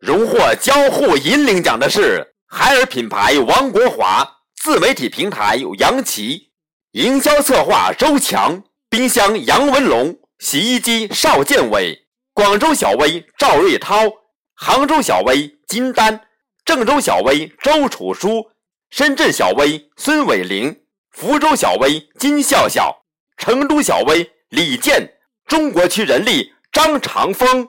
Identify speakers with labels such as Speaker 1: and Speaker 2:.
Speaker 1: 荣获交互引领奖的是海尔品牌王国华，自媒体平台杨琦，营销策划周强，冰箱杨文龙，洗衣机邵建伟，广州小薇赵瑞涛，杭州小薇金丹，郑州小薇周楚书，深圳小薇孙伟玲，福州小薇金笑笑，成都小薇李健，中国区人力张长峰。